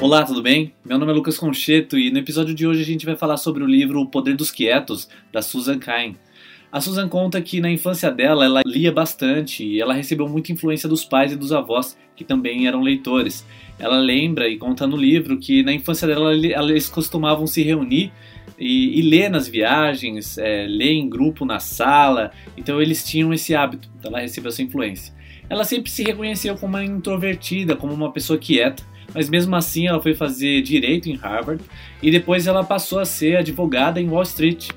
Olá, tudo bem? Meu nome é Lucas Concheto e no episódio de hoje a gente vai falar sobre o livro O Poder dos Quietos, da Susan Cain. A Susan conta que na infância dela ela lia bastante e ela recebeu muita influência dos pais e dos avós, que também eram leitores. Ela lembra e conta no livro que na infância dela eles costumavam se reunir e, e ler nas viagens, é, ler em grupo na sala, então eles tinham esse hábito, então ela recebeu essa influência. Ela sempre se reconheceu como uma introvertida, como uma pessoa quieta, mas mesmo assim ela foi fazer direito em Harvard. E depois ela passou a ser advogada em Wall Street.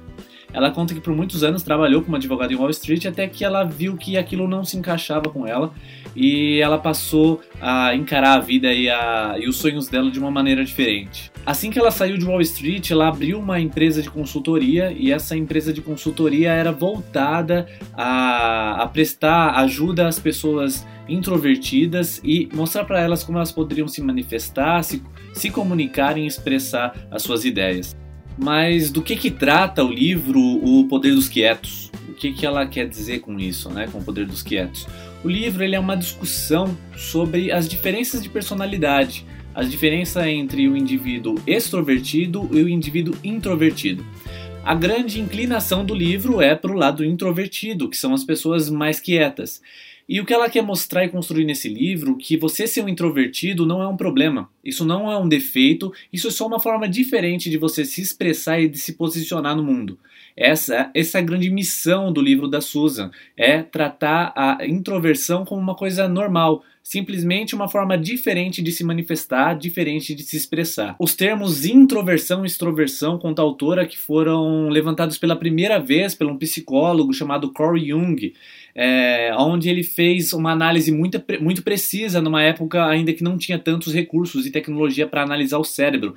Ela conta que por muitos anos trabalhou como advogada em Wall Street até que ela viu que aquilo não se encaixava com ela e ela passou a encarar a vida e, a, e os sonhos dela de uma maneira diferente. Assim que ela saiu de Wall Street, ela abriu uma empresa de consultoria e essa empresa de consultoria era voltada a, a prestar ajuda às pessoas introvertidas e mostrar para elas como elas poderiam se manifestar, se, se comunicar e expressar as suas ideias. Mas do que que trata o livro O Poder dos Quietos? O que que ela quer dizer com isso, né, com o Poder dos Quietos? O livro ele é uma discussão sobre as diferenças de personalidade, a diferença entre o indivíduo extrovertido e o indivíduo introvertido. A grande inclinação do livro é para o lado introvertido, que são as pessoas mais quietas. E o que ela quer mostrar e construir nesse livro, que você ser um introvertido não é um problema. Isso não é um defeito, isso é só uma forma diferente de você se expressar e de se posicionar no mundo. Essa, essa é a grande missão do livro da Susan, é tratar a introversão como uma coisa normal, simplesmente uma forma diferente de se manifestar, diferente de se expressar. Os termos introversão e extroversão, conta a autora, que foram levantados pela primeira vez por um psicólogo chamado Carl Jung, é, onde ele fez uma análise muito, muito precisa numa época ainda que não tinha tantos recursos e tecnologia para analisar o cérebro.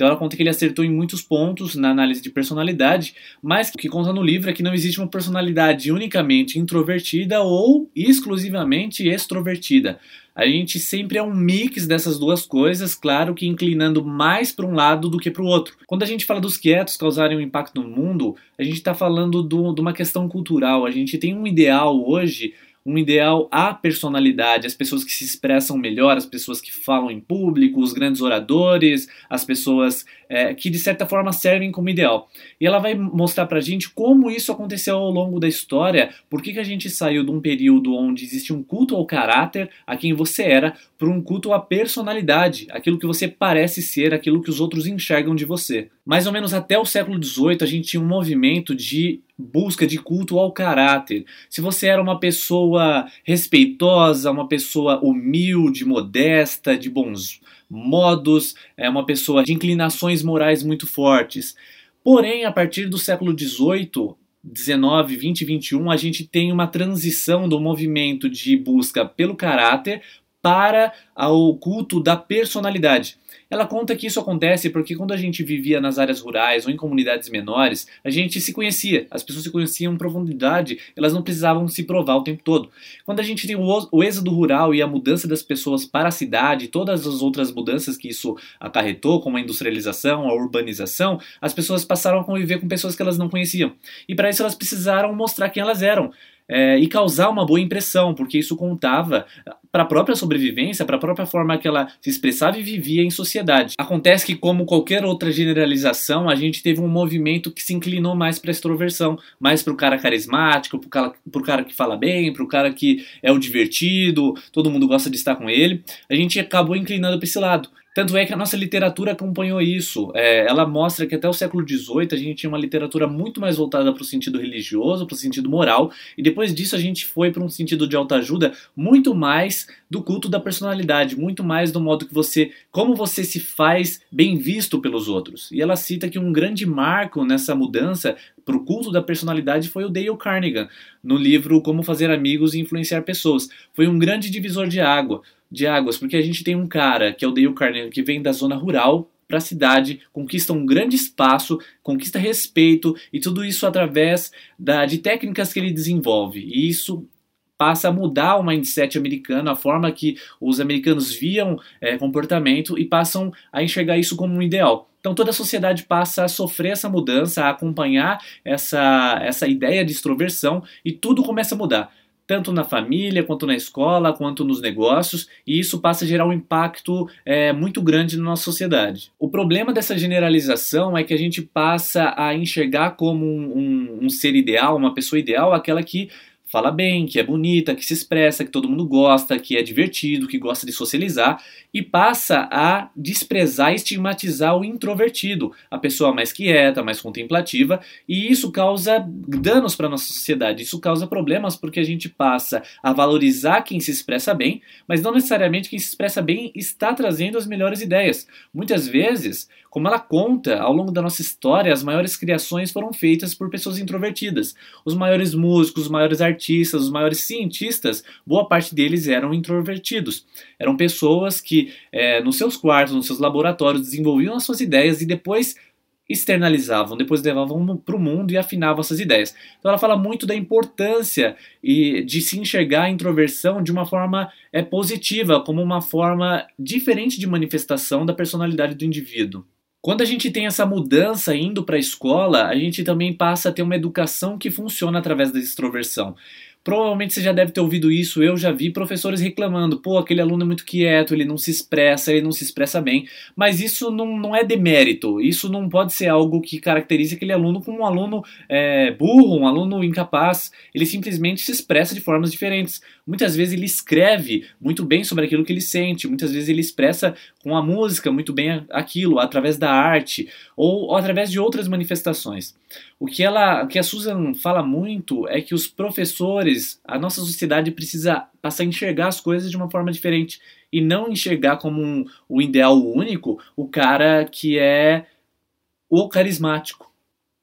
Então ela conta que ele acertou em muitos pontos na análise de personalidade, mas o que conta no livro é que não existe uma personalidade unicamente introvertida ou exclusivamente extrovertida. A gente sempre é um mix dessas duas coisas, claro que inclinando mais para um lado do que para o outro. Quando a gente fala dos quietos causarem um impacto no mundo, a gente está falando do, de uma questão cultural. A gente tem um ideal hoje um ideal à personalidade, as pessoas que se expressam melhor, as pessoas que falam em público, os grandes oradores, as pessoas é, que de certa forma servem como ideal. E ela vai mostrar pra gente como isso aconteceu ao longo da história, por que, que a gente saiu de um período onde existe um culto ao caráter, a quem você era, para um culto à personalidade, aquilo que você parece ser, aquilo que os outros enxergam de você. Mais ou menos até o século XVIII a gente tinha um movimento de busca de culto ao caráter. Se você era uma pessoa respeitosa, uma pessoa humilde, modesta, de bons modos, é uma pessoa de inclinações morais muito fortes. Porém, a partir do século XVIII, 19, 20 e 21, a gente tem uma transição do movimento de busca pelo caráter para o culto da personalidade. Ela conta que isso acontece porque quando a gente vivia nas áreas rurais ou em comunidades menores, a gente se conhecia, as pessoas se conheciam em profundidade, elas não precisavam se provar o tempo todo. Quando a gente tem o êxodo rural e a mudança das pessoas para a cidade, todas as outras mudanças que isso acarretou, como a industrialização, a urbanização, as pessoas passaram a conviver com pessoas que elas não conheciam. E para isso elas precisaram mostrar quem elas eram é, e causar uma boa impressão, porque isso contava para a própria sobrevivência, para a própria forma que ela se expressava e vivia em sociedade. Acontece que, como qualquer outra generalização, a gente teve um movimento que se inclinou mais para a extroversão, mais para o cara carismático, para o cara que fala bem, para o cara que é o divertido, todo mundo gosta de estar com ele. A gente acabou inclinando para esse lado. Tanto é que a nossa literatura acompanhou isso. É, ela mostra que até o século XVIII a gente tinha uma literatura muito mais voltada para o sentido religioso, para o sentido moral, e depois disso a gente foi para um sentido de autoajuda muito mais do culto da personalidade, muito mais do modo que você, como você se faz bem visto pelos outros. E ela cita que um grande marco nessa mudança para o culto da personalidade foi o Dale Carnegie, no livro Como Fazer Amigos e Influenciar Pessoas. Foi um grande divisor de água de águas, porque a gente tem um cara, que é o Dale Carnegie, que vem da zona rural para a cidade, conquista um grande espaço, conquista respeito e tudo isso através da, de técnicas que ele desenvolve. E isso passa a mudar o mindset americano, a forma que os americanos viam é, comportamento e passam a enxergar isso como um ideal. Então toda a sociedade passa a sofrer essa mudança, a acompanhar essa, essa ideia de extroversão e tudo começa a mudar tanto na família, quanto na escola, quanto nos negócios, e isso passa a gerar um impacto é, muito grande na nossa sociedade. O problema dessa generalização é que a gente passa a enxergar como um, um, um ser ideal, uma pessoa ideal, aquela que fala bem, que é bonita, que se expressa, que todo mundo gosta, que é divertido, que gosta de socializar e passa a desprezar e estigmatizar o introvertido, a pessoa mais quieta, mais contemplativa, e isso causa danos para nossa sociedade. Isso causa problemas porque a gente passa a valorizar quem se expressa bem, mas não necessariamente quem se expressa bem está trazendo as melhores ideias. Muitas vezes, como ela conta, ao longo da nossa história, as maiores criações foram feitas por pessoas introvertidas. Os maiores músicos, os maiores artistas, os maiores cientistas, boa parte deles eram introvertidos. Eram pessoas que, é, nos seus quartos, nos seus laboratórios, desenvolviam as suas ideias e depois externalizavam, depois levavam para o mundo e afinavam essas ideias. Então ela fala muito da importância e de se enxergar a introversão de uma forma é, positiva, como uma forma diferente de manifestação da personalidade do indivíduo. Quando a gente tem essa mudança indo para a escola, a gente também passa a ter uma educação que funciona através da extroversão. Provavelmente você já deve ter ouvido isso, eu já vi professores reclamando, pô, aquele aluno é muito quieto, ele não se expressa, ele não se expressa bem, mas isso não, não é demérito, isso não pode ser algo que caracterize aquele aluno como um aluno é, burro, um aluno incapaz, ele simplesmente se expressa de formas diferentes. Muitas vezes ele escreve muito bem sobre aquilo que ele sente, muitas vezes ele expressa com a música muito bem aquilo, através da arte, ou, ou através de outras manifestações. O que, ela, o que a Susan fala muito é que os professores, a nossa sociedade precisa passar a enxergar as coisas de uma forma diferente e não enxergar como um, o ideal único o cara que é o carismático.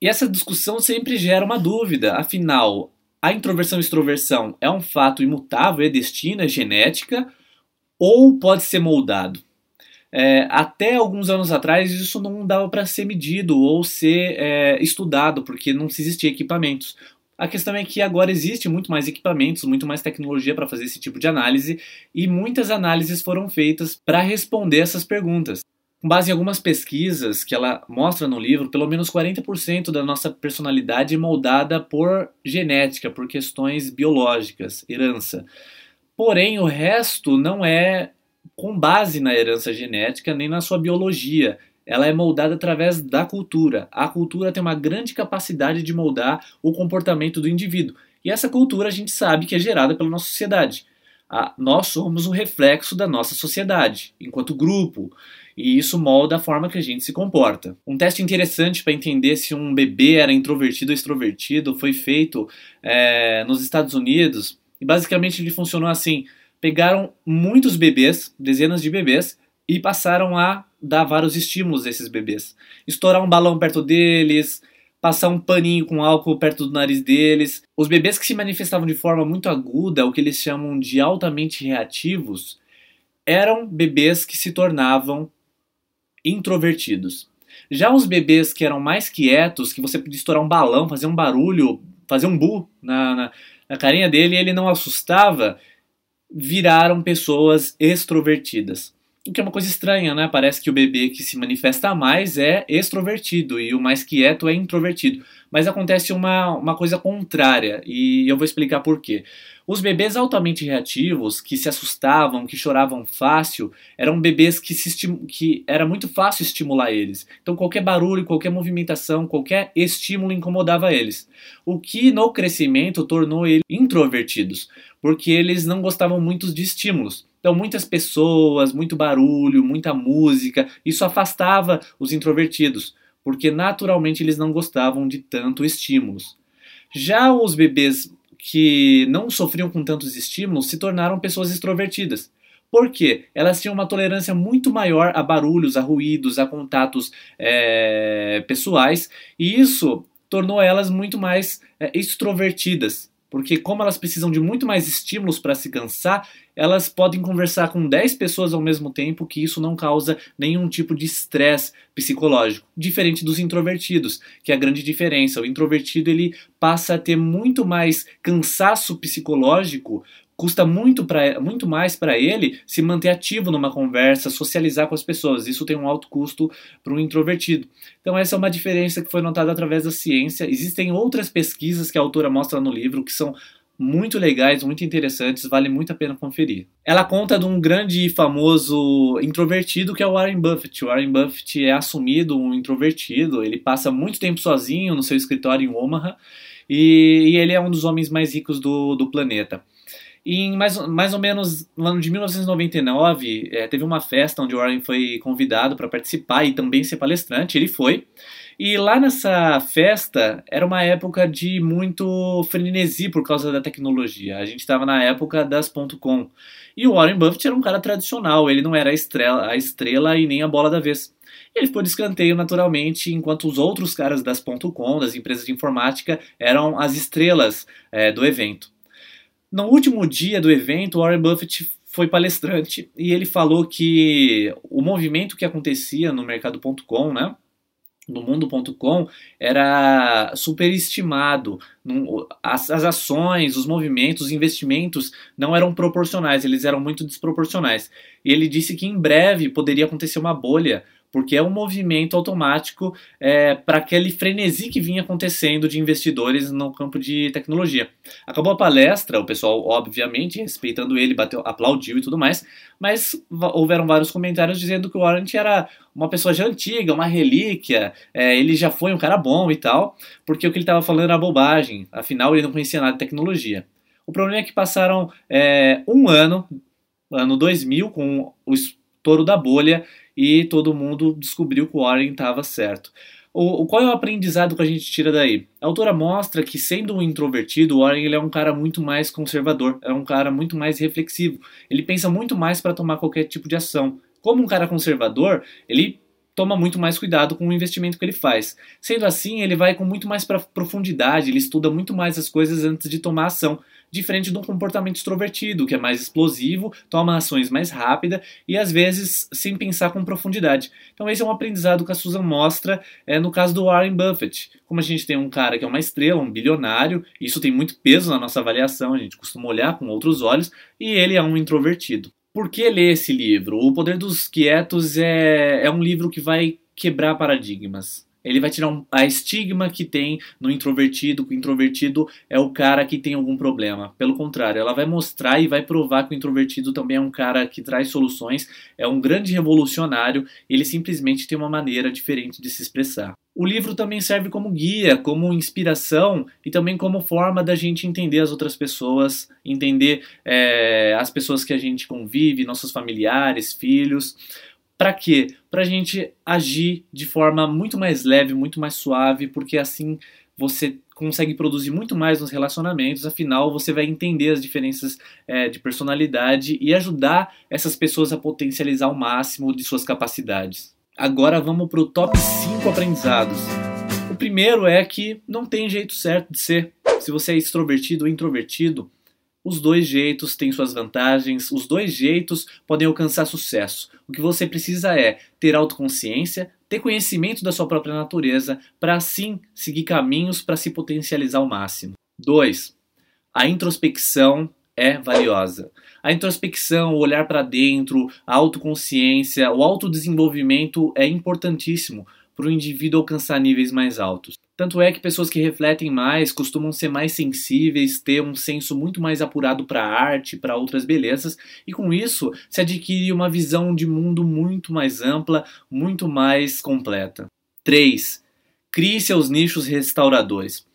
E essa discussão sempre gera uma dúvida, afinal, a introversão e extroversão é um fato imutável, é destino, é genética, ou pode ser moldado? É, até alguns anos atrás isso não dava para ser medido ou ser é, estudado, porque não existia equipamentos. A questão é que agora existe muito mais equipamentos, muito mais tecnologia para fazer esse tipo de análise e muitas análises foram feitas para responder essas perguntas. Com base em algumas pesquisas que ela mostra no livro, pelo menos 40% da nossa personalidade é moldada por genética, por questões biológicas, herança. Porém, o resto não é com base na herança genética nem na sua biologia. Ela é moldada através da cultura. A cultura tem uma grande capacidade de moldar o comportamento do indivíduo. E essa cultura a gente sabe que é gerada pela nossa sociedade. nós somos um reflexo da nossa sociedade, enquanto grupo, e isso molda a forma que a gente se comporta. Um teste interessante para entender se um bebê era introvertido ou extrovertido foi feito é, nos Estados Unidos, e basicamente ele funcionou assim: pegaram muitos bebês, dezenas de bebês, e passaram a dar vários estímulos a esses bebês. Estourar um balão perto deles, passar um paninho com álcool perto do nariz deles. Os bebês que se manifestavam de forma muito aguda, o que eles chamam de altamente reativos, eram bebês que se tornavam introvertidos. Já os bebês que eram mais quietos, que você podia estourar um balão, fazer um barulho, fazer um bu na, na, na carinha dele ele não assustava, viraram pessoas extrovertidas. O que é uma coisa estranha, né? Parece que o bebê que se manifesta mais é extrovertido e o mais quieto é introvertido. Mas acontece uma, uma coisa contrária e eu vou explicar por quê. Os bebês altamente reativos, que se assustavam, que choravam fácil, eram bebês que, que era muito fácil estimular eles. Então qualquer barulho, qualquer movimentação, qualquer estímulo incomodava eles. O que no crescimento tornou eles introvertidos, porque eles não gostavam muito de estímulos. Então, muitas pessoas, muito barulho, muita música, isso afastava os introvertidos, porque naturalmente eles não gostavam de tanto estímulos. Já os bebês que não sofriam com tantos estímulos se tornaram pessoas extrovertidas. Por quê? Elas tinham uma tolerância muito maior a barulhos, a ruídos, a contatos é, pessoais, e isso tornou elas muito mais é, extrovertidas. Porque, como elas precisam de muito mais estímulos para se cansar, elas podem conversar com 10 pessoas ao mesmo tempo, que isso não causa nenhum tipo de estresse psicológico. Diferente dos introvertidos, que é a grande diferença. O introvertido ele passa a ter muito mais cansaço psicológico custa muito, pra, muito mais para ele se manter ativo numa conversa, socializar com as pessoas. Isso tem um alto custo para um introvertido. Então, essa é uma diferença que foi notada através da ciência. Existem outras pesquisas que a autora mostra no livro que são muito legais, muito interessantes, vale muito a pena conferir. Ela conta de um grande e famoso introvertido que é o Warren Buffett. O Warren Buffett é assumido um introvertido, ele passa muito tempo sozinho no seu escritório em Omaha e, e ele é um dos homens mais ricos do, do planeta. E em mais, mais ou menos no ano de 1999, é, teve uma festa onde o Warren foi convidado para participar e também ser palestrante. Ele foi. E lá nessa festa era uma época de muito frenesi por causa da tecnologia. A gente estava na época das .com. E o Warren Buffett era um cara tradicional, ele não era a estrela, a estrela e nem a bola da vez. Ele ficou de escanteio naturalmente, enquanto os outros caras das .com, das empresas de informática, eram as estrelas é, do evento. No último dia do evento, Warren Buffett foi palestrante e ele falou que o movimento que acontecia no mercado.com, né, no mundo.com era superestimado. As, as ações, os movimentos, os investimentos não eram proporcionais, eles eram muito desproporcionais. E ele disse que em breve poderia acontecer uma bolha porque é um movimento automático é, para aquele frenesi que vinha acontecendo de investidores no campo de tecnologia. Acabou a palestra, o pessoal, obviamente, respeitando ele, bateu, aplaudiu e tudo mais, mas houveram vários comentários dizendo que o Warren era uma pessoa já antiga, uma relíquia, é, ele já foi um cara bom e tal, porque o que ele estava falando era bobagem, afinal ele não conhecia nada de tecnologia. O problema é que passaram é, um ano, ano 2000, com o estouro da bolha, e todo mundo descobriu que o Warren estava certo. O, qual é o aprendizado que a gente tira daí? A autora mostra que, sendo um introvertido, o Warren ele é um cara muito mais conservador, é um cara muito mais reflexivo. Ele pensa muito mais para tomar qualquer tipo de ação. Como um cara conservador, ele toma muito mais cuidado com o investimento que ele faz. Sendo assim, ele vai com muito mais profundidade, ele estuda muito mais as coisas antes de tomar ação, diferente de um comportamento extrovertido, que é mais explosivo, toma ações mais rápida e às vezes sem pensar com profundidade. Então esse é um aprendizado que a Susan mostra é, no caso do Warren Buffett. Como a gente tem um cara que é uma estrela, um bilionário, isso tem muito peso na nossa avaliação, a gente costuma olhar com outros olhos, e ele é um introvertido. Por que ler esse livro? O Poder dos Quietos é, é um livro que vai quebrar paradigmas. Ele vai tirar um, a estigma que tem no introvertido, que o introvertido é o cara que tem algum problema. Pelo contrário, ela vai mostrar e vai provar que o introvertido também é um cara que traz soluções, é um grande revolucionário, ele simplesmente tem uma maneira diferente de se expressar. O livro também serve como guia, como inspiração e também como forma da gente entender as outras pessoas, entender é, as pessoas que a gente convive, nossos familiares, filhos. Para quê? Para a gente agir de forma muito mais leve, muito mais suave, porque assim você consegue produzir muito mais nos relacionamentos, afinal você vai entender as diferenças é, de personalidade e ajudar essas pessoas a potencializar o máximo de suas capacidades. Agora vamos para o top 5 aprendizados. O primeiro é que não tem jeito certo de ser. Se você é extrovertido ou introvertido, os dois jeitos têm suas vantagens, os dois jeitos podem alcançar sucesso. O que você precisa é ter autoconsciência, ter conhecimento da sua própria natureza, para assim seguir caminhos para se potencializar ao máximo. 2. A introspecção é valiosa. A introspecção, o olhar para dentro, a autoconsciência, o autodesenvolvimento é importantíssimo para o indivíduo alcançar níveis mais altos. Tanto é que pessoas que refletem mais costumam ser mais sensíveis, ter um senso muito mais apurado para a arte, para outras belezas, e com isso se adquire uma visão de mundo muito mais ampla, muito mais completa. 3. Crie seus nichos restauradores.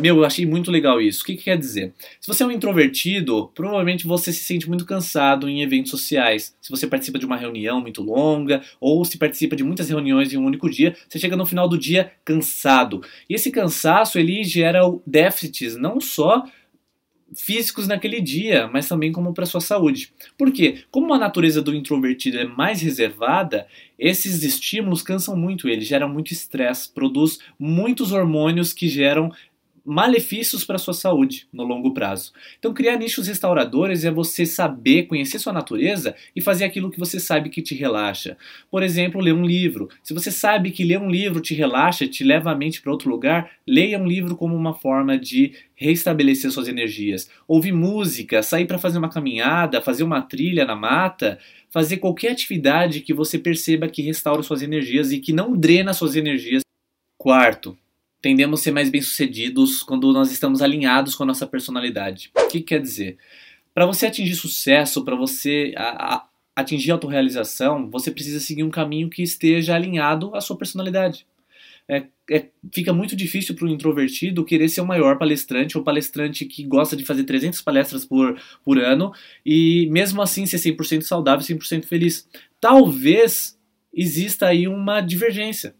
Meu, eu achei muito legal isso. O que, que, quer dizer? Se você é um introvertido, provavelmente você se sente muito cansado em eventos sociais. Se você participa de uma reunião muito longa, ou se participa de muitas reuniões em um único dia, você chega no final do dia cansado. E esse cansaço, ele gera déficits, não só físicos naquele dia, mas também como para sua saúde. Por quê? Como a natureza do introvertido é mais reservada, esses estímulos cansam muito ele, geram muito estresse, produz muitos hormônios que geram malefícios para sua saúde no longo prazo. Então, criar nichos restauradores é você saber conhecer sua natureza e fazer aquilo que você sabe que te relaxa. Por exemplo, ler um livro. Se você sabe que ler um livro te relaxa, te leva a mente para outro lugar, leia um livro como uma forma de restabelecer suas energias. Ouvir música, sair para fazer uma caminhada, fazer uma trilha na mata, fazer qualquer atividade que você perceba que restaura suas energias e que não drena suas energias. Quarto, tendemos a ser mais bem-sucedidos quando nós estamos alinhados com a nossa personalidade. O que quer dizer? Para você atingir sucesso, para você a, a, atingir autorrealização, você precisa seguir um caminho que esteja alinhado à sua personalidade. É, é, fica muito difícil para o introvertido querer ser o maior palestrante ou palestrante que gosta de fazer 300 palestras por, por ano e mesmo assim ser 100% saudável, 100% feliz. Talvez exista aí uma divergência.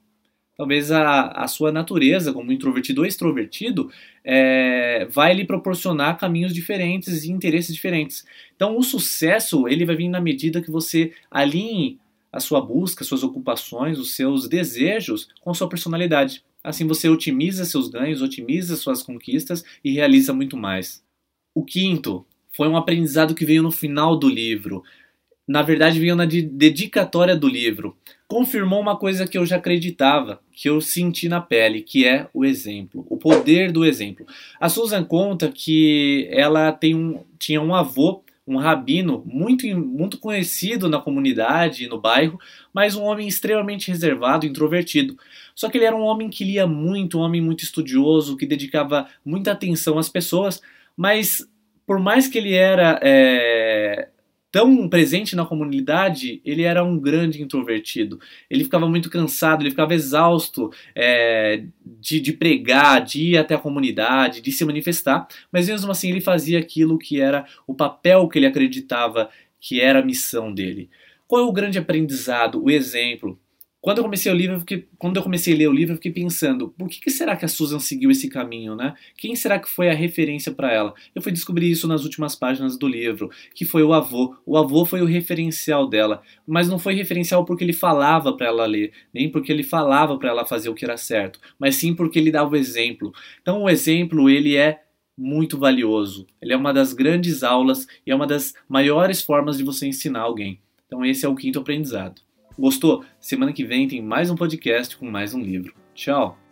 Talvez a, a sua natureza, como introvertido ou extrovertido, é, vai lhe proporcionar caminhos diferentes e interesses diferentes. Então, o sucesso ele vai vir na medida que você alinhe a sua busca, suas ocupações, os seus desejos com a sua personalidade. Assim você otimiza seus ganhos, otimiza suas conquistas e realiza muito mais. O quinto foi um aprendizado que veio no final do livro. Na verdade, veio na dedicatória do livro. Confirmou uma coisa que eu já acreditava, que eu senti na pele, que é o exemplo, o poder do exemplo. A Susan conta que ela tem um, tinha um avô um rabino muito, muito conhecido na comunidade, no bairro, mas um homem extremamente reservado, introvertido. Só que ele era um homem que lia muito, um homem muito estudioso, que dedicava muita atenção às pessoas, mas por mais que ele era é, tão presente na comunidade, ele era um grande introvertido. Ele ficava muito cansado, ele ficava exausto é, de, de pregar, de ir até a comunidade, de se manifestar, mas mesmo assim ele fazia aquilo que era o papel que ele acreditava que era a missão dele. Qual é o grande aprendizado, o exemplo? Quando eu comecei o livro, fiquei, quando eu comecei a ler o livro, eu fiquei pensando, por que, que será que a Susan seguiu esse caminho, né? Quem será que foi a referência para ela? Eu fui descobrir isso nas últimas páginas do livro, que foi o avô. O avô foi o referencial dela, mas não foi referencial porque ele falava para ela ler, nem porque ele falava para ela fazer o que era certo, mas sim porque ele dava o exemplo. Então o exemplo, ele é muito valioso. Ele é uma das grandes aulas e é uma das maiores formas de você ensinar alguém. Então esse é o quinto aprendizado. Gostou? Semana que vem tem mais um podcast com mais um livro. Tchau!